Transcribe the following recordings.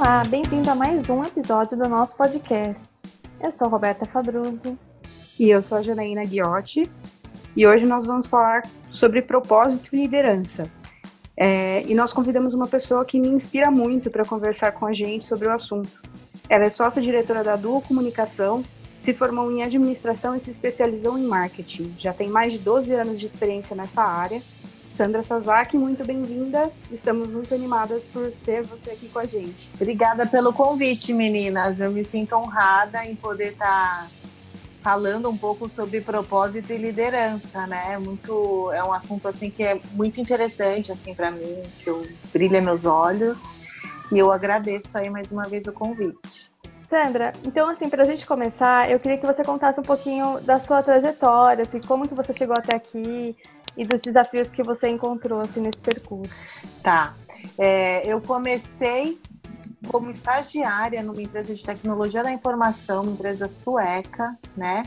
Olá, bem-vindo a mais um episódio do nosso podcast. Eu sou Roberta Fabruzzi. E eu sou a Janaína Ghiotti. E hoje nós vamos falar sobre propósito e liderança. É, e nós convidamos uma pessoa que me inspira muito para conversar com a gente sobre o assunto. Ela é sócia-diretora da Duo Comunicação, se formou em administração e se especializou em marketing. Já tem mais de 12 anos de experiência nessa área Sandra Sazaki, muito bem-vinda. Estamos muito animadas por ter você aqui com a gente. Obrigada pelo convite, meninas. Eu me sinto honrada em poder estar tá falando um pouco sobre propósito e liderança, né? Muito é um assunto assim que é muito interessante assim para mim, que eu brilha meus olhos. E eu agradeço aí mais uma vez o convite. Sandra, então assim, para a gente começar, eu queria que você contasse um pouquinho da sua trajetória, assim, como que você chegou até aqui, e dos desafios que você encontrou assim, nesse percurso. Tá. É, eu comecei como estagiária numa empresa de tecnologia da informação, uma empresa sueca, né?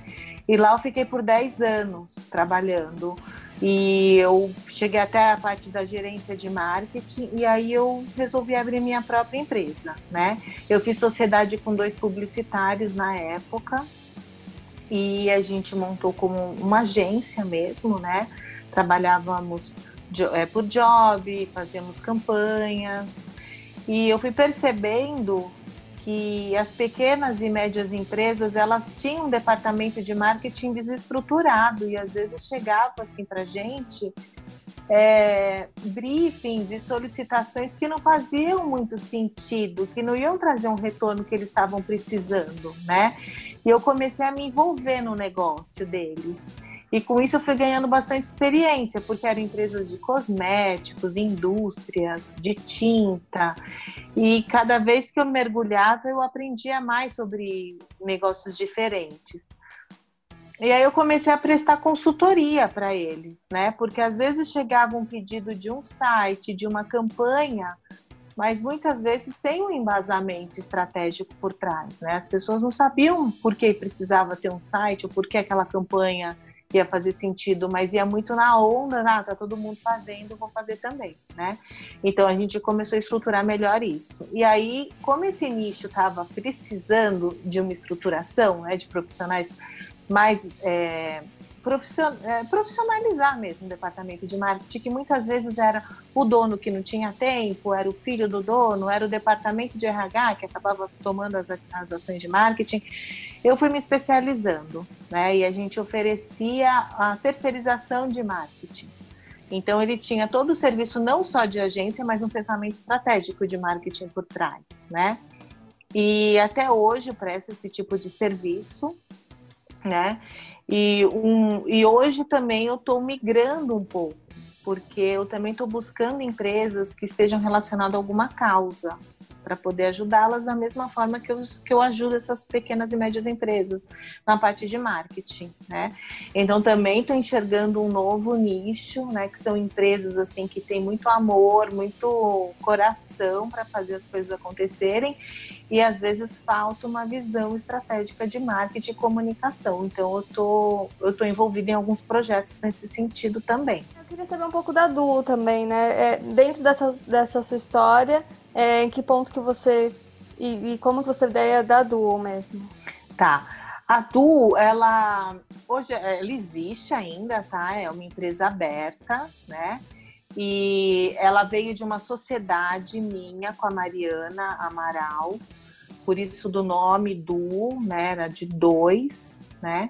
E lá eu fiquei por 10 anos trabalhando. E eu cheguei até a parte da gerência de marketing e aí eu resolvi abrir minha própria empresa, né? Eu fiz sociedade com dois publicitários na época e a gente montou como uma agência mesmo, né? Trabalhávamos é, por job, fazíamos campanhas, e eu fui percebendo que as pequenas e médias empresas elas tinham um departamento de marketing desestruturado e às vezes chegava assim para gente é, briefings e solicitações que não faziam muito sentido, que não iam trazer um retorno que eles estavam precisando, né? E eu comecei a me envolver no negócio deles. E com isso eu fui ganhando bastante experiência, porque eram empresas de cosméticos, indústrias, de tinta. E cada vez que eu mergulhava, eu aprendia mais sobre negócios diferentes. E aí eu comecei a prestar consultoria para eles, né? Porque às vezes chegava um pedido de um site, de uma campanha, mas muitas vezes sem um embasamento estratégico por trás, né? As pessoas não sabiam por que precisava ter um site ou por que aquela campanha ia fazer sentido, mas ia muito na onda, ah, tá todo mundo fazendo, vou fazer também, né? Então a gente começou a estruturar melhor isso. E aí, como esse nicho estava precisando de uma estruturação, né, de profissionais mais é, é, profissionalizar mesmo o departamento de marketing, que muitas vezes era o dono que não tinha tempo, era o filho do dono, era o departamento de RH que acabava tomando as, as ações de marketing. Eu fui me especializando, né? E a gente oferecia a terceirização de marketing. Então ele tinha todo o serviço não só de agência, mas um pensamento estratégico de marketing por trás, né? E até hoje eu presto esse tipo de serviço, né? E, um, e hoje também eu estou migrando um pouco, porque eu também estou buscando empresas que estejam relacionadas a alguma causa, para poder ajudá-las da mesma forma que eu, que eu ajudo essas pequenas e médias empresas na parte de marketing, né? Então também estou enxergando um novo nicho, né? Que são empresas assim que têm muito amor, muito coração para fazer as coisas acontecerem e às vezes falta uma visão estratégica de marketing e comunicação. Então eu tô eu tô envolvida em alguns projetos nesse sentido também. Eu queria saber um pouco da Duo também, né? É, dentro dessa, dessa sua história, é, em que ponto que você. E, e como que você ideia da Duo mesmo? Tá. A Duo, ela. Hoje ela existe ainda, tá? É uma empresa aberta, né? E ela veio de uma sociedade minha com a Mariana Amaral, por isso do nome Duo, né? Era de dois, né?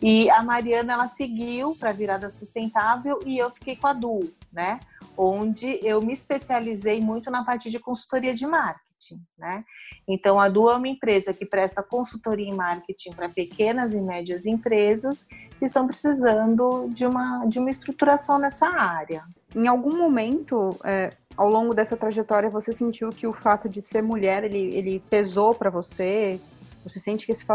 E a Mariana ela seguiu para virada sustentável e eu fiquei com a Duo, né? Onde eu me especializei muito na parte de consultoria de marketing, né? Então, a Du é uma empresa que presta consultoria em marketing para pequenas e médias empresas que estão precisando de uma, de uma estruturação nessa área. Em algum momento, é, ao longo dessa trajetória, você sentiu que o fato de ser mulher, ele, ele pesou para você? Você sente que, esse,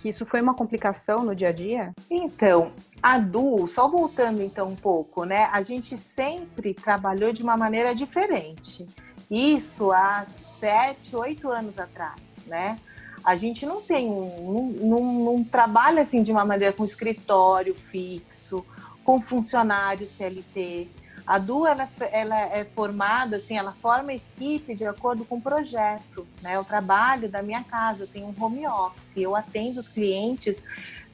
que isso foi uma complicação no dia a dia? Então, a Du, só voltando então um pouco, né? A gente sempre trabalhou de uma maneira diferente. Isso há sete, oito anos atrás, né? A gente não tem um, não, trabalha assim de uma maneira com escritório fixo, com funcionário CLT. A Du ela, é ela, é formada, assim, ela forma equipe de acordo com o projeto, né? O trabalho da minha casa, eu tenho um home office, eu atendo os clientes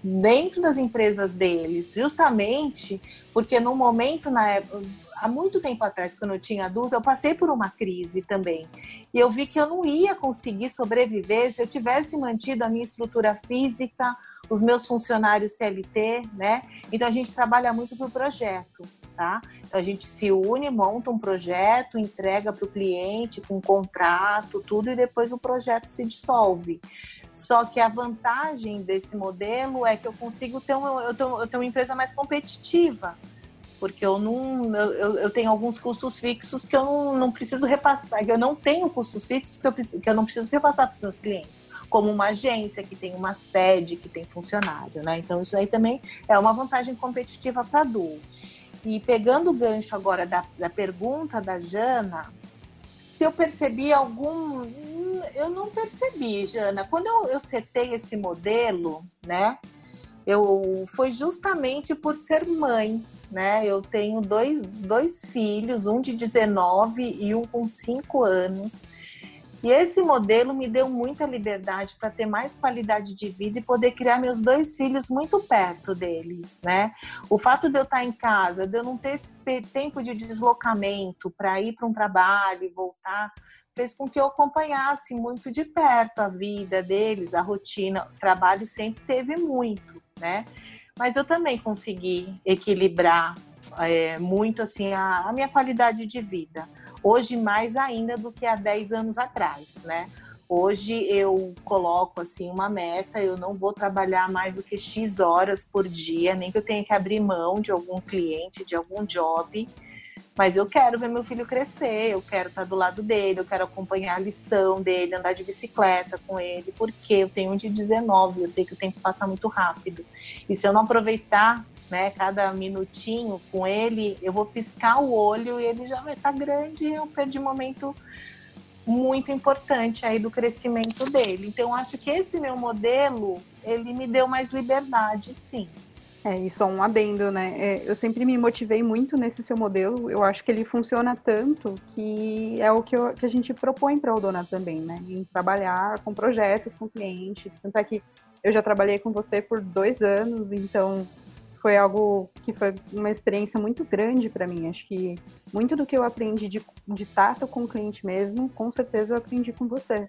dentro das empresas deles, justamente porque no momento, na época, há muito tempo atrás, quando eu tinha adulto, eu passei por uma crise também. E eu vi que eu não ia conseguir sobreviver se eu tivesse mantido a minha estrutura física, os meus funcionários CLT, né? Então a gente trabalha muito o projeto, tá? Então a gente se une, monta um projeto, entrega para o cliente com um contrato, tudo, e depois o projeto se dissolve. Só que a vantagem desse modelo é que eu consigo ter, um, eu tenho, eu tenho uma empresa mais competitiva porque eu não eu, eu tenho alguns custos fixos que eu não, não preciso repassar, eu não tenho custos fixos que eu, que eu não preciso repassar para os meus clientes, como uma agência que tem uma sede, que tem funcionário, né? Então isso aí também é uma vantagem competitiva para a Du. E pegando o gancho agora da, da pergunta da Jana, se eu percebi algum. Eu não percebi, Jana. Quando eu, eu setei esse modelo, né? Eu foi justamente por ser mãe, né? Eu tenho dois, dois filhos, um de 19 e um com 5 anos. E esse modelo me deu muita liberdade para ter mais qualidade de vida e poder criar meus dois filhos muito perto deles, né? O fato de eu estar em casa, de eu não ter tempo de deslocamento para ir para um trabalho e voltar, fez com que eu acompanhasse muito de perto a vida deles, a rotina. O trabalho sempre teve muito, né? mas eu também consegui equilibrar é, muito assim a, a, minha qualidade de vida. Hoje mais ainda do que há 10 anos atrás, né? Hoje eu coloco assim uma meta, eu não vou trabalhar mais do que X horas por dia, nem que eu tenha que abrir mão de algum cliente, de algum job mas eu quero ver meu filho crescer, eu quero estar do lado dele, eu quero acompanhar a lição dele, andar de bicicleta com ele, porque eu tenho um de 19, eu sei que o tempo passa muito rápido. E se eu não aproveitar né, cada minutinho com ele, eu vou piscar o olho e ele já vai estar grande e eu perdi um momento muito importante aí do crescimento dele. Então, acho que esse meu modelo, ele me deu mais liberdade, sim. É, e só um adendo, né? É, eu sempre me motivei muito nesse seu modelo. Eu acho que ele funciona tanto que é o que, eu, que a gente propõe para o Dona também, né? Em trabalhar com projetos, com clientes. Tanto é que eu já trabalhei com você por dois anos, então foi algo que foi uma experiência muito grande para mim. Acho que muito do que eu aprendi de, de tato com o cliente mesmo, com certeza eu aprendi com você.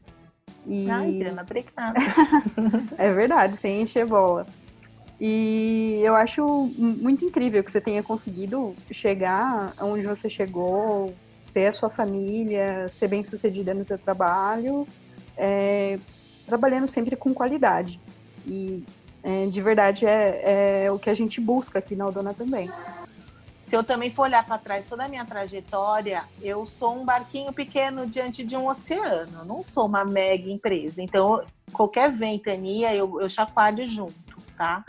E... Ai, Diana, obrigada. é verdade, sem encher bola. E eu acho muito incrível que você tenha conseguido chegar onde você chegou, ter a sua família, ser bem sucedida no seu trabalho, é, trabalhando sempre com qualidade. E é, de verdade é, é, o que a gente busca aqui na Aldona também. Se eu também for olhar para trás toda a minha trajetória, eu sou um barquinho pequeno diante de um oceano, não sou uma mega empresa. Então, qualquer ventania eu, eu chacoalho junto tá?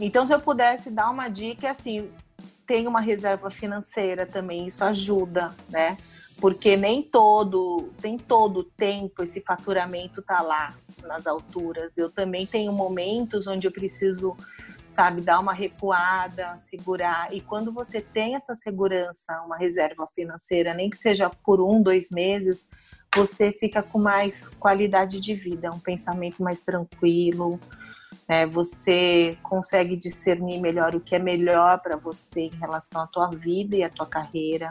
Então, se eu pudesse dar uma dica, é assim, tem uma reserva financeira também, isso ajuda, né? Porque nem todo, tem todo tempo esse faturamento tá lá nas alturas. Eu também tenho momentos onde eu preciso, sabe, dar uma recuada, segurar. E quando você tem essa segurança, uma reserva financeira, nem que seja por um, dois meses, você fica com mais qualidade de vida, um pensamento mais tranquilo, né? Você consegue discernir melhor o que é melhor para você em relação à tua vida e à tua carreira,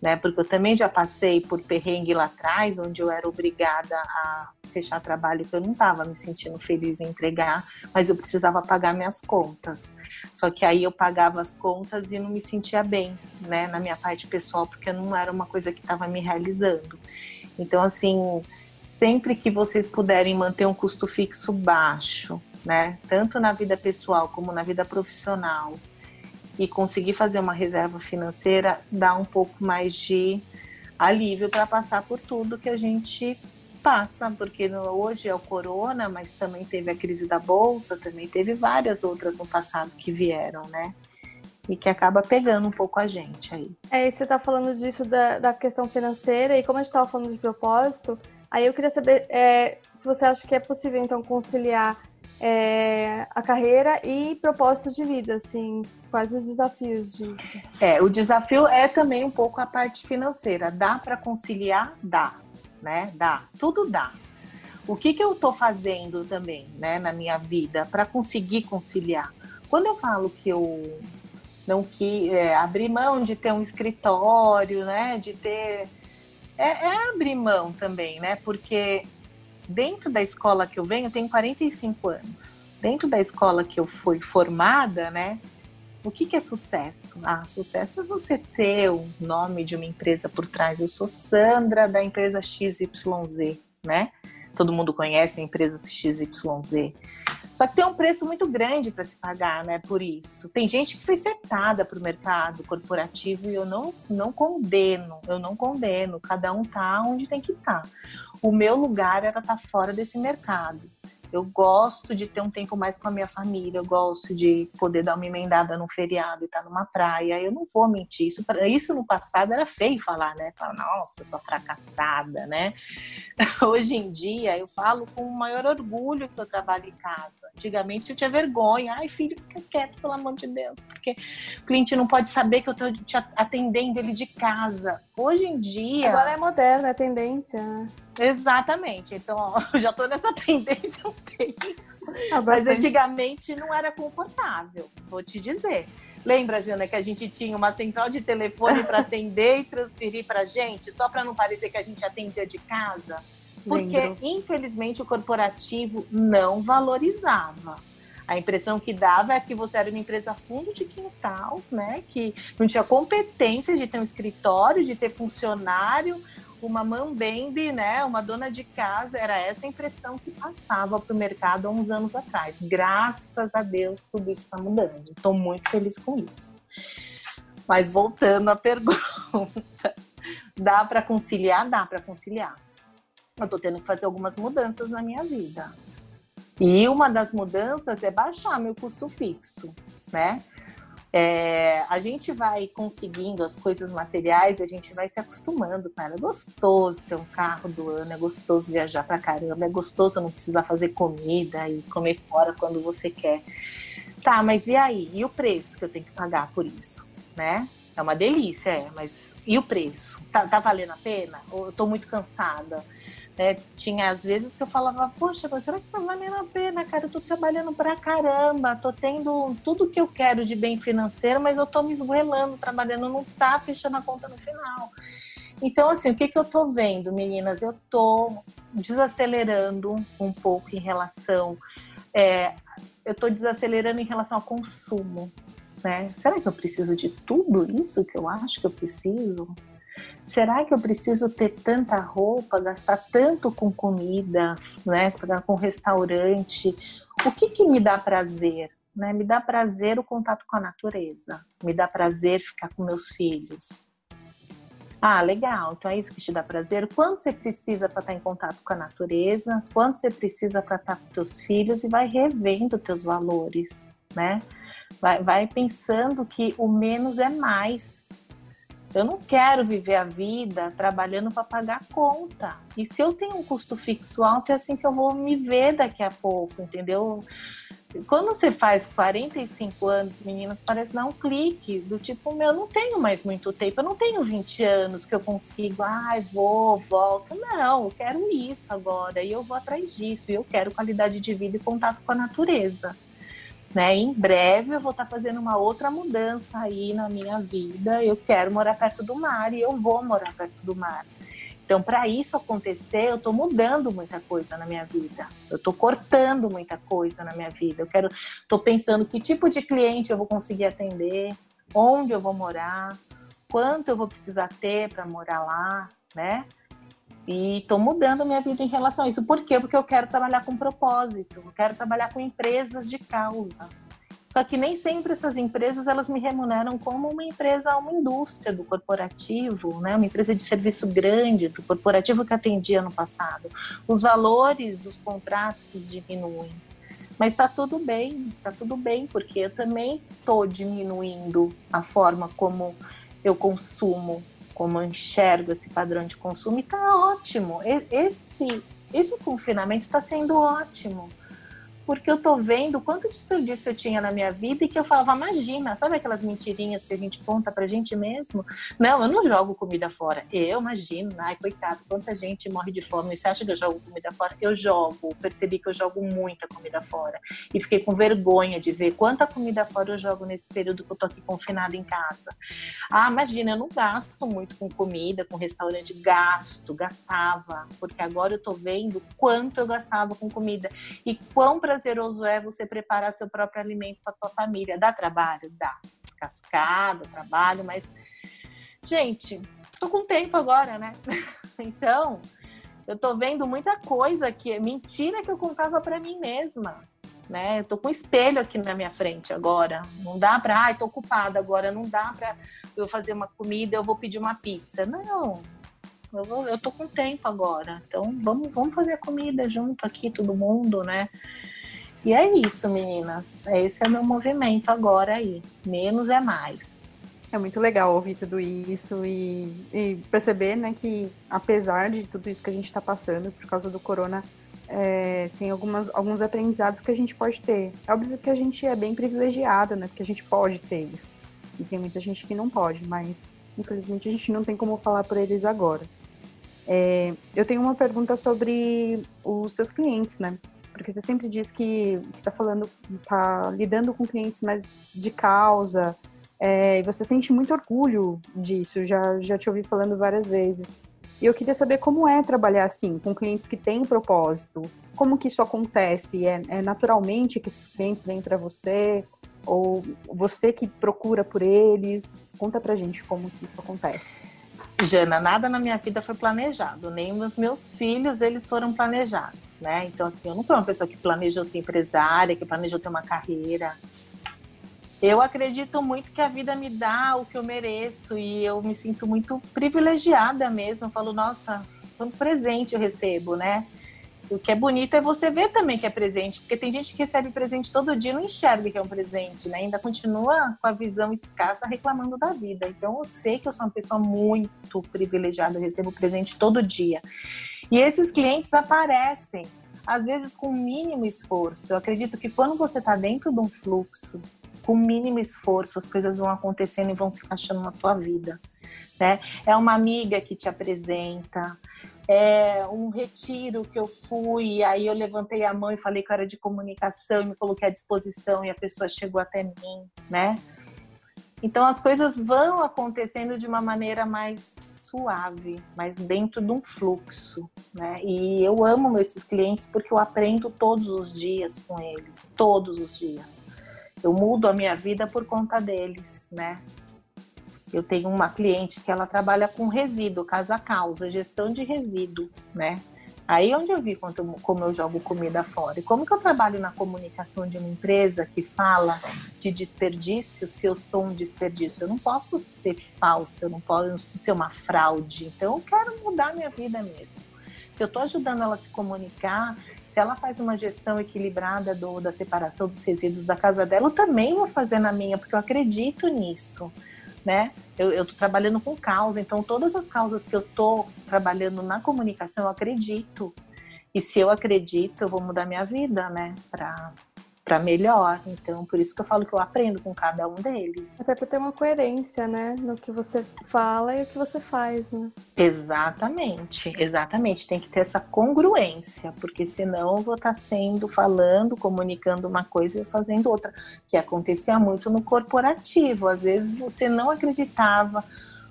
né? Porque eu também já passei por perrengue lá atrás, onde eu era obrigada a fechar trabalho que eu não estava me sentindo feliz em entregar, mas eu precisava pagar minhas contas. Só que aí eu pagava as contas e não me sentia bem, né, na minha parte pessoal, porque não era uma coisa que estava me realizando. Então, assim, sempre que vocês puderem manter um custo fixo baixo, né? Tanto na vida pessoal como na vida profissional. E conseguir fazer uma reserva financeira dá um pouco mais de alívio para passar por tudo que a gente passa, porque hoje é o corona, mas também teve a crise da bolsa, também teve várias outras no passado que vieram, né? E que acaba pegando um pouco a gente aí. É, você está falando disso da, da questão financeira, e como a gente estava falando de propósito, aí eu queria saber é, se você acha que é possível então conciliar é, a carreira e propósito de vida, assim, quais os desafios disso? É, o desafio é também um pouco a parte financeira. Dá para conciliar? Dá, né? Dá, tudo dá. O que, que eu estou fazendo também, né, na minha vida para conseguir conciliar? Quando eu falo que eu não que é, abrir mão de ter um escritório, né, de ter é, é abrir mão também, né, porque dentro da escola que eu venho, eu tenho 45 anos. Dentro da escola que eu fui formada, né? O que, que é sucesso? Ah, sucesso é você ter o nome de uma empresa por trás. Eu sou Sandra da empresa XYZ, né? Todo mundo conhece a empresa XYZ. Só que tem um preço muito grande para se pagar, né? Por isso. Tem gente que foi setada para o mercado corporativo e eu não, não condeno, eu não condeno. Cada um tá onde tem que estar. Tá. O meu lugar era estar tá fora desse mercado. Eu gosto de ter um tempo mais com a minha família, eu gosto de poder dar uma emendada num feriado e estar tá numa praia. Eu não vou mentir. Isso, isso no passado era feio falar, né? Falar, nossa, sou fracassada, né? Hoje em dia eu falo com o maior orgulho que eu trabalho em casa. Antigamente eu tinha vergonha. Ai, filho, fica quieto, pelo amor de Deus, porque o cliente não pode saber que eu estou te atendendo ele de casa. Hoje em dia. Agora é moderna, é tendência. Né? Exatamente. Então, eu já estou nessa tendência um tempo. Ah, Mas antigamente não era confortável, vou te dizer. Lembra, Jana, que a gente tinha uma central de telefone para atender e transferir para gente, só para não parecer que a gente atendia de casa? Porque, Lembro. infelizmente, o corporativo não valorizava. A impressão que dava é que você era uma empresa fundo de quintal, né? Que não tinha competência de ter um escritório, de ter funcionário, uma mambembe, né, uma dona de casa, era essa a impressão que passava para o mercado há uns anos atrás. Graças a Deus, tudo isso está mudando. Estou muito feliz com isso. Mas voltando à pergunta, dá para conciliar? Dá para conciliar. Eu estou tendo que fazer algumas mudanças na minha vida. E uma das mudanças é baixar meu custo fixo, né? É, a gente vai conseguindo as coisas materiais, a gente vai se acostumando, cara. É gostoso ter um carro do ano, é gostoso viajar pra caramba, é gostoso não precisar fazer comida e comer fora quando você quer. Tá, mas e aí? E o preço que eu tenho que pagar por isso, né? É uma delícia, é, mas e o preço? Tá, tá valendo a pena? Ou eu tô muito cansada? É, tinha às vezes que eu falava, poxa, mas será que tá valendo a pena, cara? Eu tô trabalhando pra caramba, tô tendo tudo que eu quero de bem financeiro, mas eu tô me esgoelando, trabalhando, não tá fechando a conta no final. Então, assim, o que, que eu tô vendo, meninas? Eu tô desacelerando um pouco em relação. É, eu tô desacelerando em relação ao consumo. Né? Será que eu preciso de tudo isso que eu acho que eu preciso? Será que eu preciso ter tanta roupa, gastar tanto com comida, né, com restaurante? O que que me dá prazer? Né? Me dá prazer o contato com a natureza, me dá prazer ficar com meus filhos. Ah, legal, então é isso que te dá prazer. Quanto você precisa para estar em contato com a natureza? Quanto você precisa para estar com teus filhos? E vai revendo teus valores, né? Vai, vai pensando que o menos é mais, eu não quero viver a vida trabalhando para pagar conta. E se eu tenho um custo fixo alto, é assim que eu vou me ver daqui a pouco, entendeu? Quando você faz 45 anos, meninas, parece dar um clique do tipo, meu, eu não tenho mais muito tempo, eu não tenho 20 anos que eu consigo, ai, vou, volto. Não, eu quero isso agora e eu vou atrás disso. E eu quero qualidade de vida e contato com a natureza. Né? Em breve eu vou estar tá fazendo uma outra mudança aí na minha vida. Eu quero morar perto do mar e eu vou morar perto do mar. Então, para isso acontecer, eu estou mudando muita coisa na minha vida. Eu estou cortando muita coisa na minha vida. Eu quero, estou pensando que tipo de cliente eu vou conseguir atender, onde eu vou morar, quanto eu vou precisar ter para morar lá, né? E estou mudando minha vida em relação a isso. Por quê? Porque eu quero trabalhar com propósito, eu quero trabalhar com empresas de causa. Só que nem sempre essas empresas elas me remuneram como uma empresa, uma indústria do corporativo, né? uma empresa de serviço grande do corporativo que atendia no passado. Os valores dos contratos diminuem. Mas está tudo bem, está tudo bem, porque eu também estou diminuindo a forma como eu consumo como eu enxergo esse padrão de consumo, está ótimo. Esse, esse confinamento está sendo ótimo, porque eu tô vendo quanto desperdício eu tinha na minha vida e que eu falava, imagina, sabe aquelas mentirinhas que a gente conta pra gente mesmo? Não, eu não jogo comida fora. Eu imagino, ai, coitado, quanta gente morre de fome. Você acha que eu jogo comida fora? Eu jogo. Percebi que eu jogo muita comida fora. E fiquei com vergonha de ver quanta comida fora eu jogo nesse período que eu tô aqui confinada em casa. Ah, imagina, eu não gasto muito com comida, com restaurante. Gasto, gastava. Porque agora eu tô vendo quanto eu gastava com comida. E quão prazeroso é você preparar seu próprio alimento para tua família. Dá trabalho? Dá. Descascado, trabalho, mas. Gente, tô com tempo agora, né? então, eu tô vendo muita coisa que é mentira que eu contava para mim mesma. Né? Eu tô com um espelho aqui na minha frente agora. Não dá para, ai, tô ocupada agora, não dá para eu fazer uma comida, eu vou pedir uma pizza. Não. Eu, vou, eu tô com tempo agora. Então, vamos, vamos fazer a comida junto aqui, todo mundo, né? E é isso, meninas. Esse é meu movimento agora aí. Menos é mais. É muito legal ouvir tudo isso e, e perceber, né, que apesar de tudo isso que a gente está passando por causa do corona, é, tem algumas, alguns aprendizados que a gente pode ter. É óbvio que a gente é bem privilegiada, né, porque a gente pode ter isso. E tem muita gente que não pode, mas infelizmente a gente não tem como falar por eles agora. É, eu tenho uma pergunta sobre os seus clientes, né? Porque você sempre diz que está falando, está lidando com clientes mais de causa, é, e você sente muito orgulho disso. Já já te ouvi falando várias vezes. E eu queria saber como é trabalhar assim, com clientes que têm propósito. Como que isso acontece? É, é naturalmente que esses clientes vêm para você? Ou você que procura por eles? Conta pra gente como que isso acontece. Jana, nada na minha vida foi planejado, nem os meus filhos eles foram planejados, né? Então assim, eu não sou uma pessoa que planejou ser empresária, que planejou ter uma carreira. Eu acredito muito que a vida me dá o que eu mereço e eu me sinto muito privilegiada mesmo. Eu falo, nossa, quanto presente eu recebo, né? O que é bonito é você ver também que é presente, porque tem gente que recebe presente todo dia e não enxerga que é um presente, né? Ainda continua com a visão escassa reclamando da vida. Então eu sei que eu sou uma pessoa muito privilegiada, eu recebo presente todo dia. E esses clientes aparecem, às vezes com mínimo esforço. Eu acredito que quando você está dentro de um fluxo, com mínimo esforço, as coisas vão acontecendo e vão se encaixando na tua vida. Né? É uma amiga que te apresenta, é, um retiro que eu fui, aí eu levantei a mão e falei que eu era de comunicação, me coloquei à disposição e a pessoa chegou até mim, né? Então as coisas vão acontecendo de uma maneira mais suave, mas dentro de um fluxo, né? E eu amo esses clientes porque eu aprendo todos os dias com eles, todos os dias. Eu mudo a minha vida por conta deles, né? Eu tenho uma cliente que ela trabalha com resíduo, casa causa, gestão de resíduo, né? Aí onde eu vi quanto, como eu jogo comida fora. E como que eu trabalho na comunicação de uma empresa que fala de desperdício se eu sou um desperdício? Eu não posso ser falsa, eu não posso ser uma fraude. Então eu quero mudar minha vida mesmo. Se eu estou ajudando ela a se comunicar, se ela faz uma gestão equilibrada do, da separação dos resíduos da casa dela, eu também vou fazer na minha, porque eu acredito nisso né? Eu estou trabalhando com causa, então todas as causas que eu estou trabalhando na comunicação, eu acredito. E se eu acredito, eu vou mudar minha vida, né? Para para melhor. Então, por isso que eu falo que eu aprendo com cada um deles. Até para ter uma coerência, né, no que você fala e o que você faz, né? Exatamente, exatamente. Tem que ter essa congruência, porque senão eu vou estar tá sendo, falando, comunicando uma coisa e fazendo outra, que acontecia muito no corporativo. Às vezes você não acreditava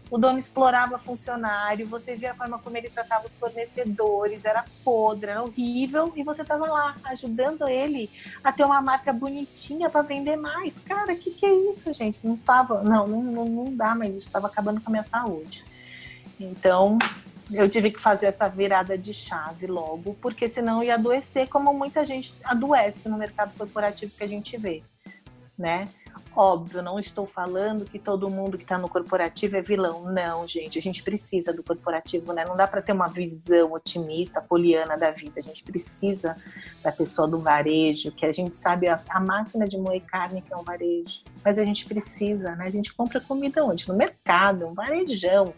o dono explorava funcionário, você via a forma como ele tratava os fornecedores, era podre, era horrível, e você estava lá ajudando ele a ter uma marca bonitinha para vender mais. Cara, o que, que é isso, gente? Não tava, não, não, não dá mais, estava acabando com a minha saúde. Então, eu tive que fazer essa virada de chave logo, porque senão ia adoecer como muita gente adoece no mercado corporativo que a gente vê, né? Óbvio, não estou falando que todo mundo que está no corporativo é vilão. Não, gente, a gente precisa do corporativo, né? Não dá para ter uma visão otimista, poliana da vida. A gente precisa da pessoa do varejo, que a gente sabe a, a máquina de moer carne que é um varejo. Mas a gente precisa, né? A gente compra comida onde? No mercado, um varejão.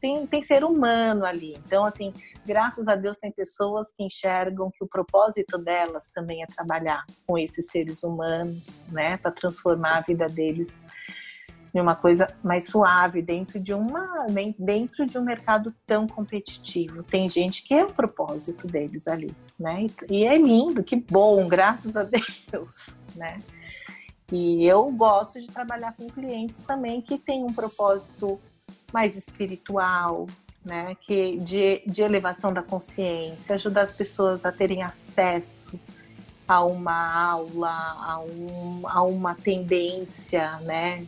tem, tem ser humano ali. Então, assim, graças a Deus tem pessoas que enxergam que o propósito delas também é trabalhar com esses seres humanos, né, para transformar a vida deles em uma coisa mais suave dentro de uma dentro de um mercado tão competitivo. Tem gente que é o propósito deles ali, né? E é lindo, que bom, graças a Deus, né? E eu gosto de trabalhar com clientes também que têm um propósito mais espiritual, né? Que de, de elevação da consciência, ajudar as pessoas a terem acesso a uma aula, a, um, a uma tendência, né?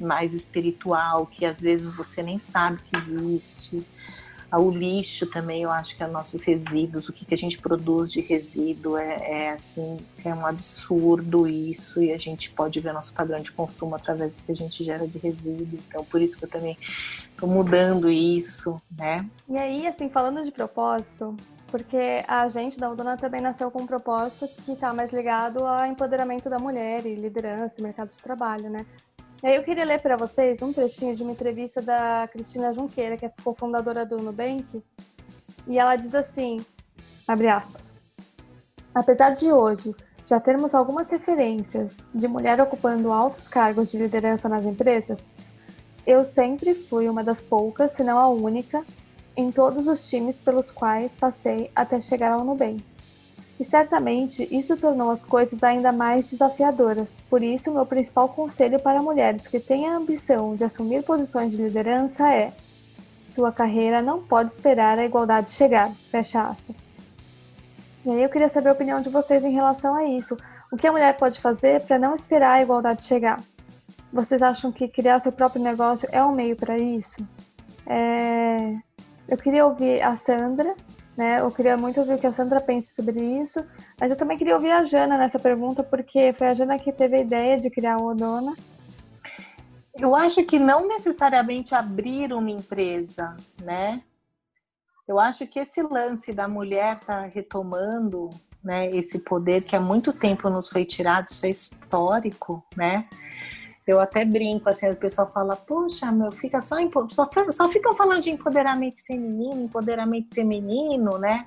Mais espiritual que às vezes você nem sabe que existe o lixo também, eu acho que é nossos resíduos, o que, que a gente produz de resíduo é, é, assim, é um absurdo isso, e a gente pode ver nosso padrão de consumo através do que a gente gera de resíduo. Então, por isso que eu também estou mudando isso, né? E aí, assim, falando de propósito, porque a gente da Udona também nasceu com um propósito que está mais ligado ao empoderamento da mulher e liderança, mercado de trabalho, né? Eu queria ler para vocês um trechinho de uma entrevista da Cristina Junqueira, que é cofundadora do Nubank, e ela diz assim, abre aspas, apesar de hoje já termos algumas referências de mulher ocupando altos cargos de liderança nas empresas, eu sempre fui uma das poucas, se não a única, em todos os times pelos quais passei até chegar ao Nubank. E certamente isso tornou as coisas ainda mais desafiadoras. Por isso, meu principal conselho para mulheres que têm a ambição de assumir posições de liderança é: sua carreira não pode esperar a igualdade chegar. Fecha aspas. E aí eu queria saber a opinião de vocês em relação a isso. O que a mulher pode fazer para não esperar a igualdade chegar? Vocês acham que criar seu próprio negócio é um meio para isso? É... Eu queria ouvir a Sandra né? Eu queria muito ouvir o que a Sandra pensa sobre isso, mas eu também queria ouvir a Jana nessa pergunta, porque foi a Jana que teve a ideia de criar o Odona. Eu acho que não necessariamente abrir uma empresa, né? Eu acho que esse lance da mulher tá retomando, né, esse poder que há muito tempo nos foi tirado, isso é histórico, né? Eu até brinco, assim, o pessoal fala, poxa, meu, fica só, só, só ficam falando de empoderamento feminino, empoderamento feminino, né?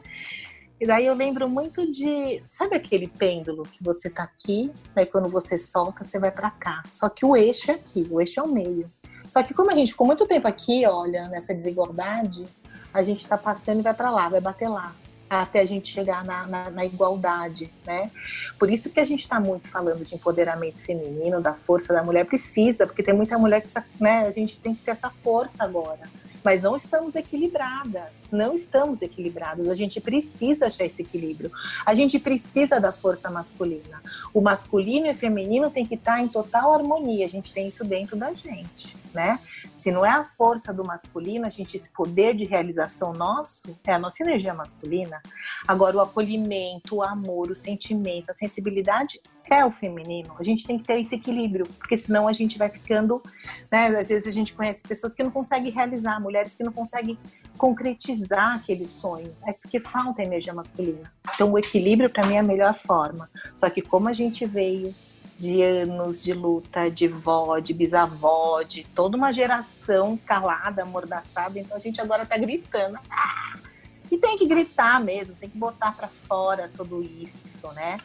E daí eu lembro muito de, sabe aquele pêndulo que você tá aqui, daí quando você solta, você vai para cá. Só que o eixo é aqui, o eixo é o meio. Só que como a gente ficou muito tempo aqui, olha, nessa desigualdade, a gente tá passando e vai para lá, vai bater lá até a gente chegar na, na, na igualdade, né? Por isso que a gente está muito falando de empoderamento feminino, da força da mulher, precisa, porque tem muita mulher que precisa, né? A gente tem que ter essa força agora mas não estamos equilibradas. Não estamos equilibradas. A gente precisa achar esse equilíbrio. A gente precisa da força masculina. O masculino e o feminino tem que estar em total harmonia. A gente tem isso dentro da gente, né? Se não é a força do masculino, a gente esse poder de realização nosso é a nossa energia masculina. Agora o acolhimento, o amor, o sentimento, a sensibilidade é o feminino. A gente tem que ter esse equilíbrio, porque senão a gente vai ficando, né? Às vezes a gente conhece pessoas que não conseguem realizar, mulheres que não conseguem concretizar aquele sonho. É porque falta energia masculina. Então o equilíbrio para mim é a melhor forma. Só que como a gente veio de anos de luta, de vó, de bisavó, de toda uma geração calada, amordaçada, então a gente agora tá gritando. Ah! E tem que gritar mesmo, tem que botar para fora tudo isso, né?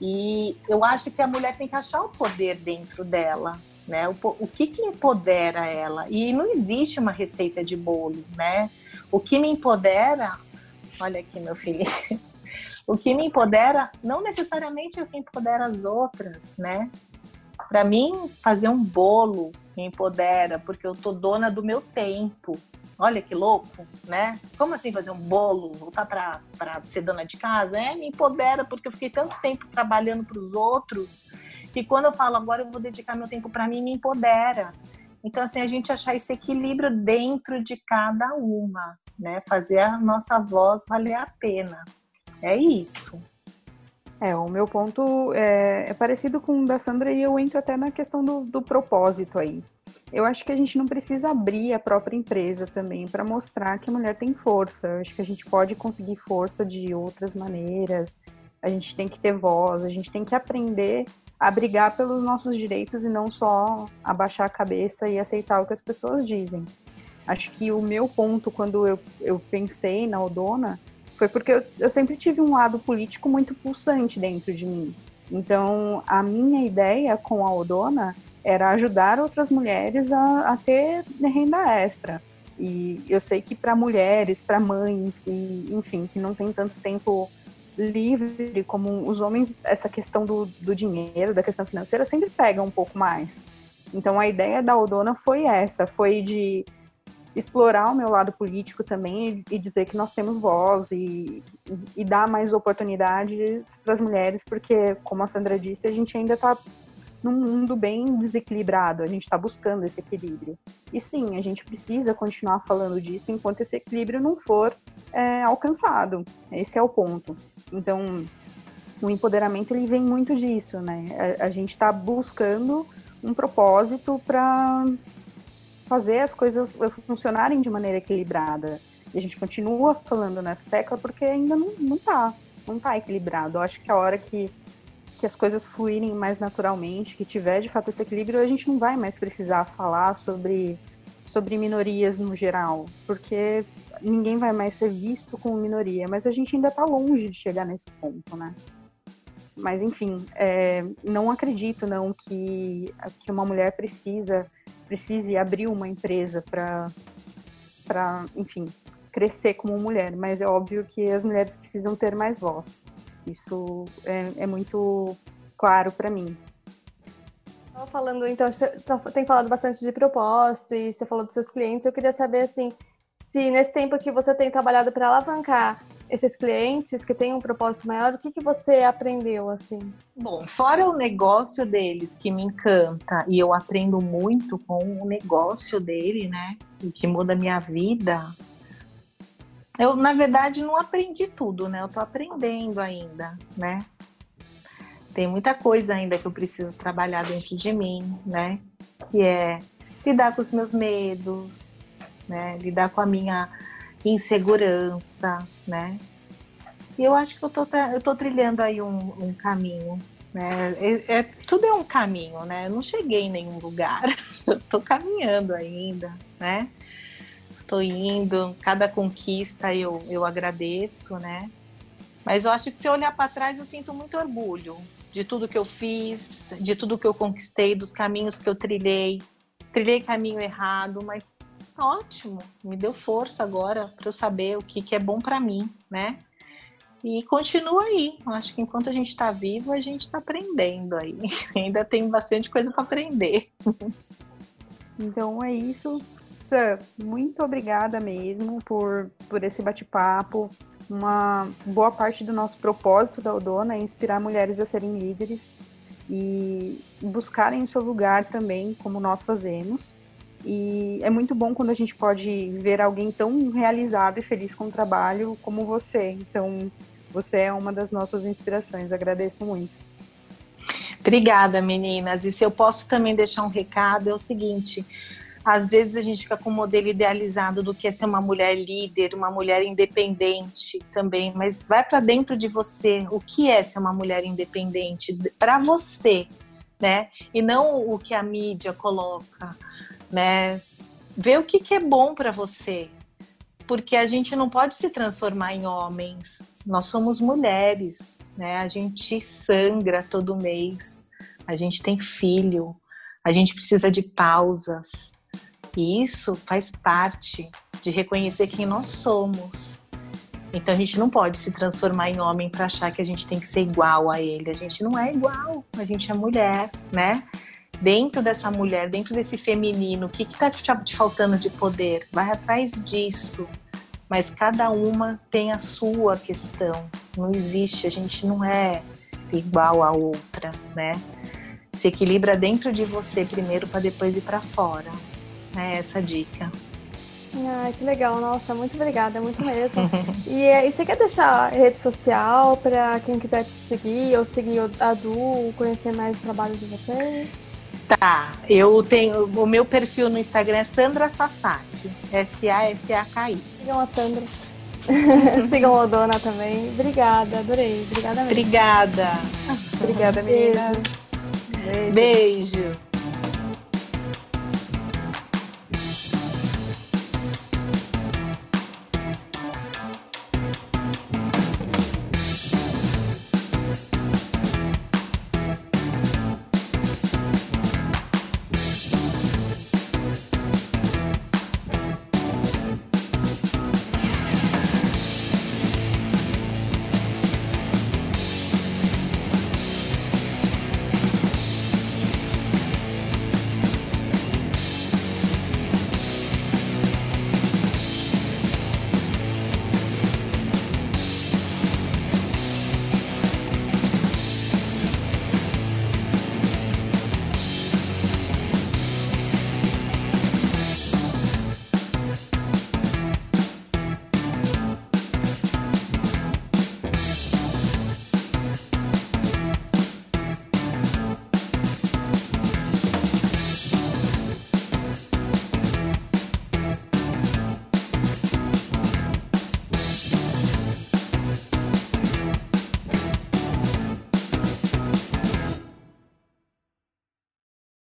E eu acho que a mulher tem que achar o poder dentro dela, né? O, o que que empodera ela? E não existe uma receita de bolo, né? O que me empodera, olha aqui meu filho, o que me empodera não necessariamente é o que empodera as outras, né? Para mim, fazer um bolo me empodera, porque eu tô dona do meu tempo, Olha que louco, né? Como assim fazer um bolo, voltar para ser dona de casa? É, me empodera, porque eu fiquei tanto tempo trabalhando para os outros, que quando eu falo agora eu vou dedicar meu tempo para mim, me empodera. Então, assim, a gente achar esse equilíbrio dentro de cada uma, né? Fazer a nossa voz valer a pena. É isso. É, o meu ponto é, é parecido com o da Sandra e eu entro até na questão do, do propósito aí eu acho que a gente não precisa abrir a própria empresa também para mostrar que a mulher tem força. Eu acho que a gente pode conseguir força de outras maneiras. A gente tem que ter voz, a gente tem que aprender a brigar pelos nossos direitos e não só abaixar a cabeça e aceitar o que as pessoas dizem. Acho que o meu ponto, quando eu, eu pensei na Odona, foi porque eu, eu sempre tive um lado político muito pulsante dentro de mim. Então, a minha ideia com a Odona era ajudar outras mulheres a, a ter renda extra. E eu sei que para mulheres, para mães, e, enfim, que não tem tanto tempo livre como os homens, essa questão do, do dinheiro, da questão financeira, sempre pega um pouco mais. Então a ideia da Odona foi essa, foi de explorar o meu lado político também e dizer que nós temos voz e, e dar mais oportunidades para as mulheres, porque, como a Sandra disse, a gente ainda está num mundo bem desequilibrado, a gente está buscando esse equilíbrio. E sim, a gente precisa continuar falando disso enquanto esse equilíbrio não for é, alcançado. Esse é o ponto. Então, o empoderamento ele vem muito disso, né? A, a gente está buscando um propósito para fazer as coisas funcionarem de maneira equilibrada. E a gente continua falando nessa tecla porque ainda não, não tá, não tá equilibrado. Eu acho que a hora que, que as coisas fluírem mais naturalmente, que tiver de fato esse equilíbrio, a gente não vai mais precisar falar sobre, sobre minorias no geral, porque ninguém vai mais ser visto como minoria, mas a gente ainda está longe de chegar nesse ponto, né? Mas enfim, é, não acredito não que, que uma mulher precisa precise abrir uma empresa para para enfim crescer como mulher, mas é óbvio que as mulheres precisam ter mais voz. Isso é, é muito claro para mim. Falando, então, você tá, tem falado bastante de propósito e você falou dos seus clientes. Eu queria saber, assim, se nesse tempo que você tem trabalhado para alavancar esses clientes que têm um propósito maior, o que, que você aprendeu assim? Bom, fora o negócio deles que me encanta e eu aprendo muito com o negócio dele, né? O que muda a minha vida. Eu, na verdade, não aprendi tudo, né? Eu tô aprendendo ainda, né? Tem muita coisa ainda que eu preciso trabalhar dentro de mim, né? Que é lidar com os meus medos, né? Lidar com a minha insegurança, né? E eu acho que eu tô, eu tô trilhando aí um, um caminho, né? É, é, tudo é um caminho, né? Eu não cheguei em nenhum lugar, eu tô caminhando ainda, né? Tô indo, cada conquista eu, eu agradeço, né? Mas eu acho que se eu olhar para trás, eu sinto muito orgulho de tudo que eu fiz, de tudo que eu conquistei, dos caminhos que eu trilhei. Trilhei caminho errado, mas ótimo, me deu força agora para eu saber o que, que é bom para mim, né? E continua aí. Eu acho que enquanto a gente está vivo, a gente está aprendendo aí. Ainda tem bastante coisa para aprender. Então é isso. Sam, muito obrigada mesmo por, por esse bate-papo. Uma boa parte do nosso propósito da Odona é inspirar mulheres a serem líderes e buscarem o seu lugar também, como nós fazemos. E é muito bom quando a gente pode ver alguém tão realizado e feliz com o trabalho como você. Então, você é uma das nossas inspirações. Agradeço muito. Obrigada, meninas. E se eu posso também deixar um recado, é o seguinte: às vezes a gente fica com um modelo idealizado do que é ser uma mulher líder, uma mulher independente também, mas vai para dentro de você. O que é ser uma mulher independente para você, né? E não o que a mídia coloca né? Ver o que, que é bom para você, porque a gente não pode se transformar em homens. Nós somos mulheres, né? A gente sangra todo mês, a gente tem filho, a gente precisa de pausas. E isso faz parte de reconhecer quem nós somos. Então a gente não pode se transformar em homem para achar que a gente tem que ser igual a ele. A gente não é igual, a gente é mulher, né? dentro dessa mulher, dentro desse feminino, o que está te faltando de poder? Vai atrás disso. Mas cada uma tem a sua questão. Não existe, a gente não é igual a outra, né? Se equilibra dentro de você primeiro para depois ir para fora. É essa dica. Ai, que legal, nossa, muito obrigada, muito mesmo. e, eh, e você quer deixar rede social para quem quiser te seguir ou seguir a Du, conhecer mais o trabalho de vocês? Tá, eu tenho. O meu perfil no Instagram é Sandra Sassaki. S-A-S-A-K-I. Sigam a Sandra. Sigam a Dona também. Obrigada, adorei. Obrigada mesmo. Obrigada. Obrigada, meninas. Beijo. Beijo.